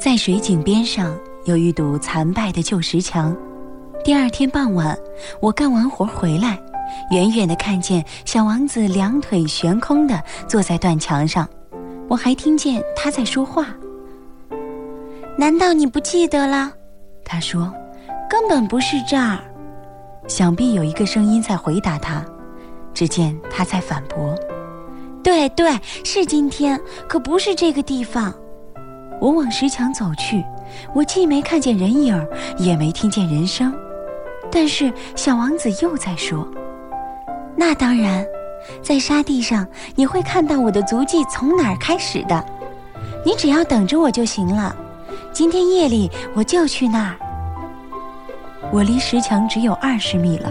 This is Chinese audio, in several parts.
在水井边上有一堵残败的旧石墙。第二天傍晚，我干完活回来，远远地看见小王子两腿悬空地坐在断墙上，我还听见他在说话。难道你不记得了？他说：“根本不是这儿。”想必有一个声音在回答他。只见他在反驳：“对对，是今天，可不是这个地方。”我往石墙走去，我既没看见人影，也没听见人声。但是小王子又在说：“那当然，在沙地上你会看到我的足迹从哪儿开始的。你只要等着我就行了。今天夜里我就去那儿。”我离石墙只有二十米了，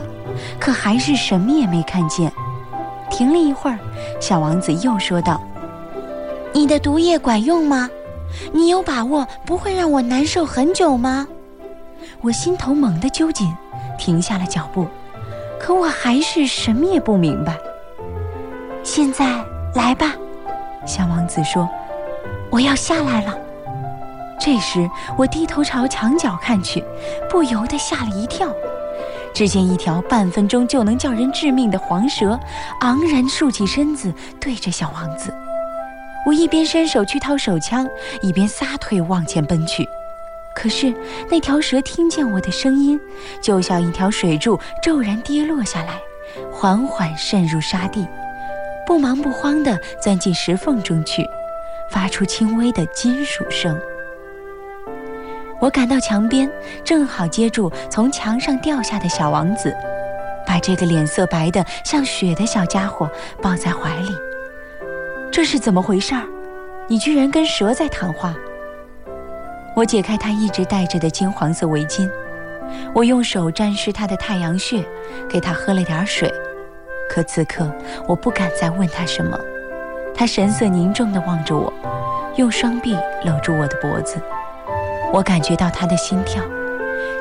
可还是什么也没看见。停了一会儿，小王子又说道：“你的毒液管用吗？你有把握不会让我难受很久吗？”我心头猛地揪紧。停下了脚步，可我还是什么也不明白。现在来吧，小王子说：“我要下来了。”这时我低头朝墙角看去，不由得吓了一跳。只见一条半分钟就能叫人致命的黄蛇，昂然竖起身子，对着小王子。我一边伸手去掏手枪，一边撒腿往前奔去。可是那条蛇听见我的声音，就像一条水柱骤然跌落下来，缓缓渗入沙地，不忙不慌地钻进石缝中去，发出轻微的金属声。我赶到墙边，正好接住从墙上掉下的小王子，把这个脸色白得像雪的小家伙抱在怀里。这是怎么回事儿？你居然跟蛇在谈话？我解开他一直戴着的金黄色围巾，我用手沾湿他的太阳穴，给他喝了点水。可此刻我不敢再问他什么，他神色凝重地望着我，用双臂搂住我的脖子。我感觉到他的心跳，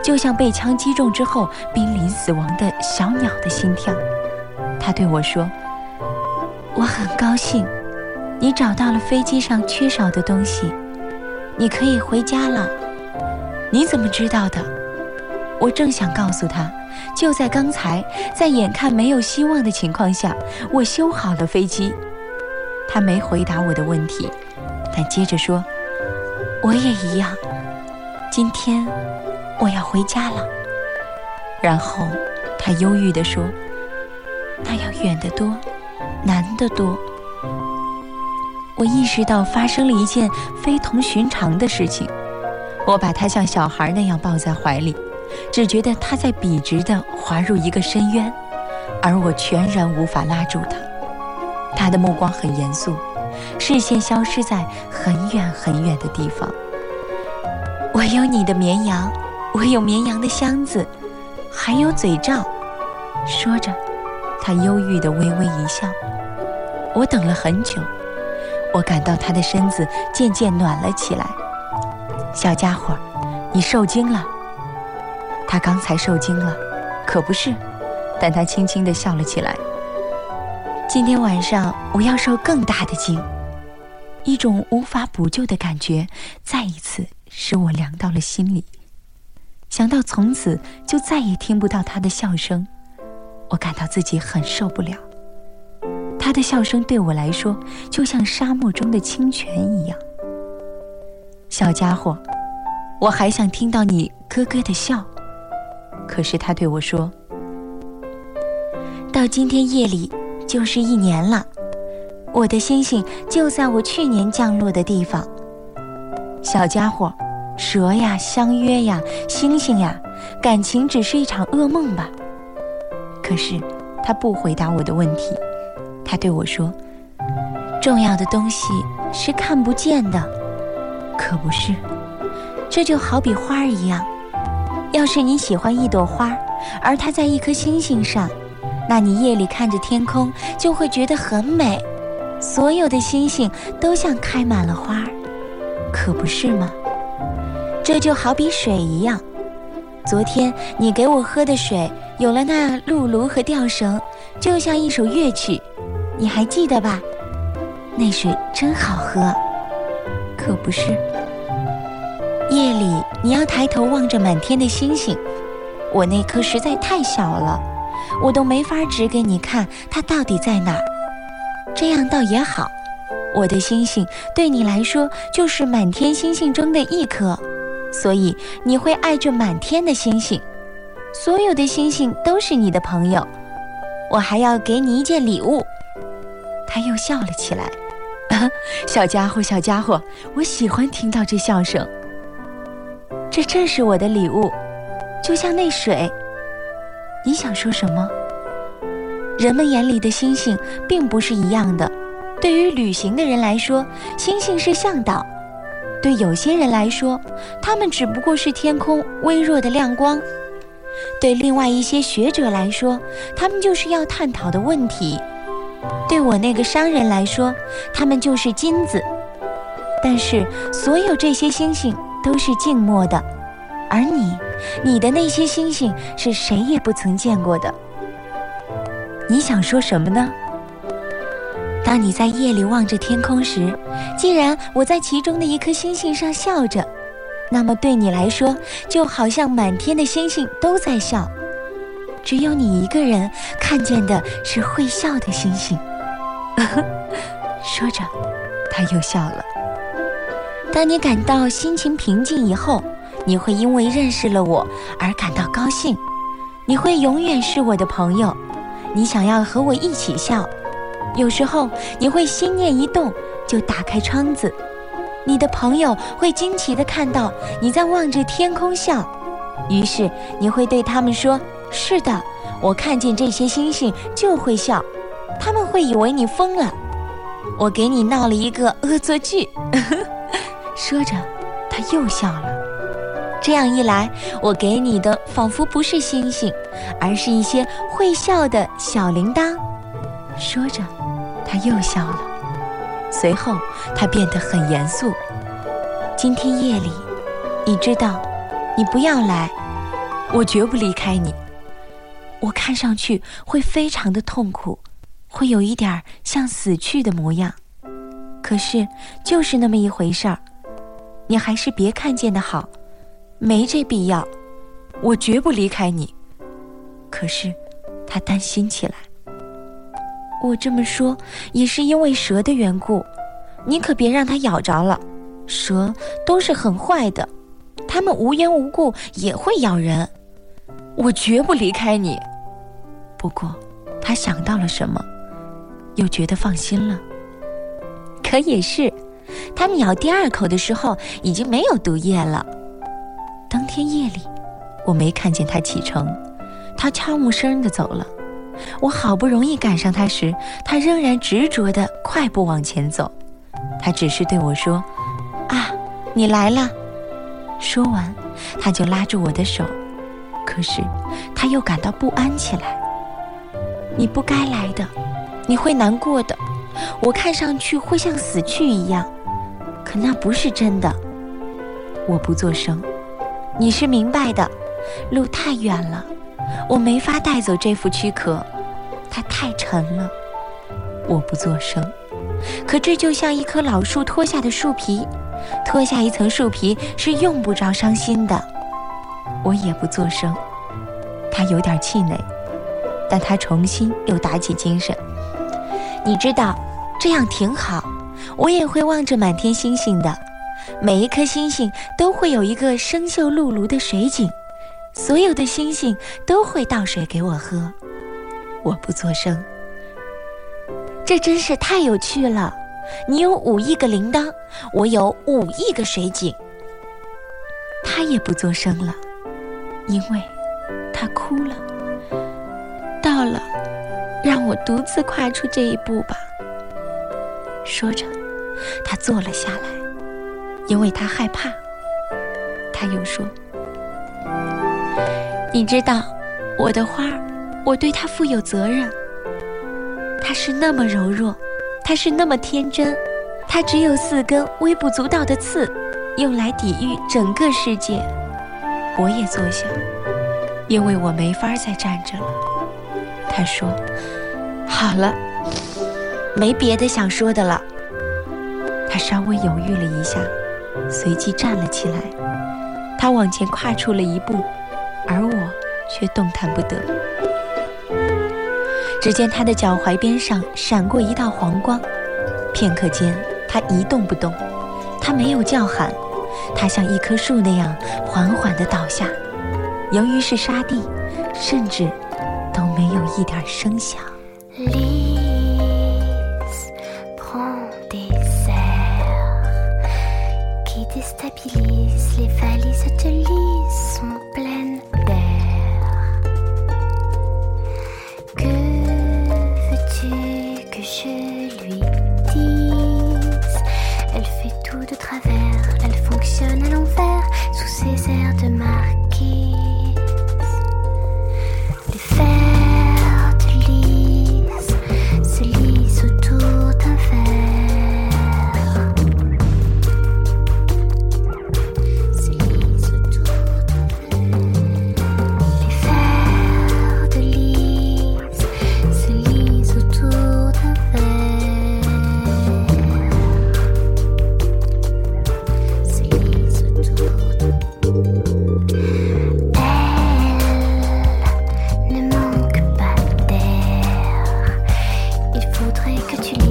就像被枪击中之后濒临死亡的小鸟的心跳。他对我说：“我很高兴，你找到了飞机上缺少的东西。”你可以回家了。你怎么知道的？我正想告诉他，就在刚才，在眼看没有希望的情况下，我修好了飞机。他没回答我的问题，但接着说：“我也一样。今天我要回家了。”然后他忧郁地说：“那要远得多，难得多。”我意识到发生了一件非同寻常的事情，我把他像小孩那样抱在怀里，只觉得他在笔直地滑入一个深渊，而我全然无法拉住他。他的目光很严肃，视线消失在很远很远的地方。我有你的绵羊，我有绵羊的箱子，还有嘴罩。说着，他忧郁地微微一笑。我等了很久。我感到他的身子渐渐暖了起来，小家伙，你受惊了。他刚才受惊了，可不是？但他轻轻地笑了起来。今天晚上我要受更大的惊，一种无法补救的感觉再一次使我凉到了心里。想到从此就再也听不到他的笑声，我感到自己很受不了。他的笑声对我来说，就像沙漠中的清泉一样。小家伙，我还想听到你咯咯的笑。可是他对我说：“到今天夜里就是一年了，我的星星就在我去年降落的地方。”小家伙，蛇呀，相约呀，星星呀，感情只是一场噩梦吧？可是他不回答我的问题。他对我说：“重要的东西是看不见的，可不是？这就好比花儿一样。要是你喜欢一朵花，而它在一颗星星上，那你夜里看着天空就会觉得很美，所有的星星都像开满了花儿，可不是吗？这就好比水一样。昨天你给我喝的水，有了那露芦和吊绳，就像一首乐曲。”你还记得吧？那水真好喝，可不是？夜里你要抬头望着满天的星星，我那颗实在太小了，我都没法指给你看它到底在哪儿。这样倒也好，我的星星对你来说就是满天星星中的一颗，所以你会爱着满天的星星，所有的星星都是你的朋友。我还要给你一件礼物。他又笑了起来，小家伙，小家伙，我喜欢听到这笑声。这正是我的礼物，就像那水。你想说什么？人们眼里的星星并不是一样的。对于旅行的人来说，星星是向导；对有些人来说，他们只不过是天空微弱的亮光；对另外一些学者来说，他们就是要探讨的问题；对我那个商人来说，他们就是金子。但是，所有这些星星。都是静默的，而你，你的那些星星是谁也不曾见过的。你想说什么呢？当你在夜里望着天空时，既然我在其中的一颗星星上笑着，那么对你来说，就好像满天的星星都在笑，只有你一个人看见的是会笑的星星。说着，他又笑了。当你感到心情平静以后，你会因为认识了我而感到高兴。你会永远是我的朋友。你想要和我一起笑。有时候你会心念一动就打开窗子。你的朋友会惊奇地看到你在望着天空笑。于是你会对他们说：“是的，我看见这些星星就会笑。”他们会以为你疯了。我给你闹了一个恶作剧。说着，他又笑了。这样一来，我给你的仿佛不是星星，而是一些会笑的小铃铛。说着，他又笑了。随后，他变得很严肃。今天夜里，你知道，你不要来，我绝不离开你。我看上去会非常的痛苦，会有一点像死去的模样。可是，就是那么一回事儿。你还是别看见的好，没这必要。我绝不离开你。可是，他担心起来。我这么说也是因为蛇的缘故，你可别让它咬着了。蛇都是很坏的，它们无缘无故也会咬人。我绝不离开你。不过，他想到了什么，又觉得放心了。可也是。他咬第二口的时候，已经没有毒液了。当天夜里，我没看见他启程，他悄无声地走了。我好不容易赶上他时，他仍然执着地快步往前走。他只是对我说：“啊，你来了。”说完，他就拉住我的手。可是，他又感到不安起来。你不该来的，你会难过的。我看上去会像死去一样。可那不是真的，我不作声。你是明白的，路太远了，我没法带走这副躯壳，它太沉了。我不作声。可这就像一棵老树脱下的树皮，脱下一层树皮是用不着伤心的。我也不作声。他有点气馁，但他重新又打起精神。你知道，这样挺好。我也会望着满天星星的，每一颗星星都会有一个生锈露炉的水井，所有的星星都会倒水给我喝。我不作声，这真是太有趣了。你有五亿个铃铛，我有五亿个水井。他也不作声了，因为他哭了。到了，让我独自跨出这一步吧。说着。他坐了下来，因为他害怕。他又说：“你知道，我的花，我对它负有责任。它是那么柔弱，它是那么天真，它只有四根微不足道的刺，用来抵御整个世界。”我也坐下，因为我没法再站着了。他说：“好了，没别的想说的了。”他稍微犹豫了一下，随即站了起来。他往前跨出了一步，而我却动弹不得。只见他的脚踝边上闪过一道黄光，片刻间他一动不动。他没有叫喊，它像一棵树那样缓缓地倒下。由于是沙地，甚至都没有一点声响。voudrais que tu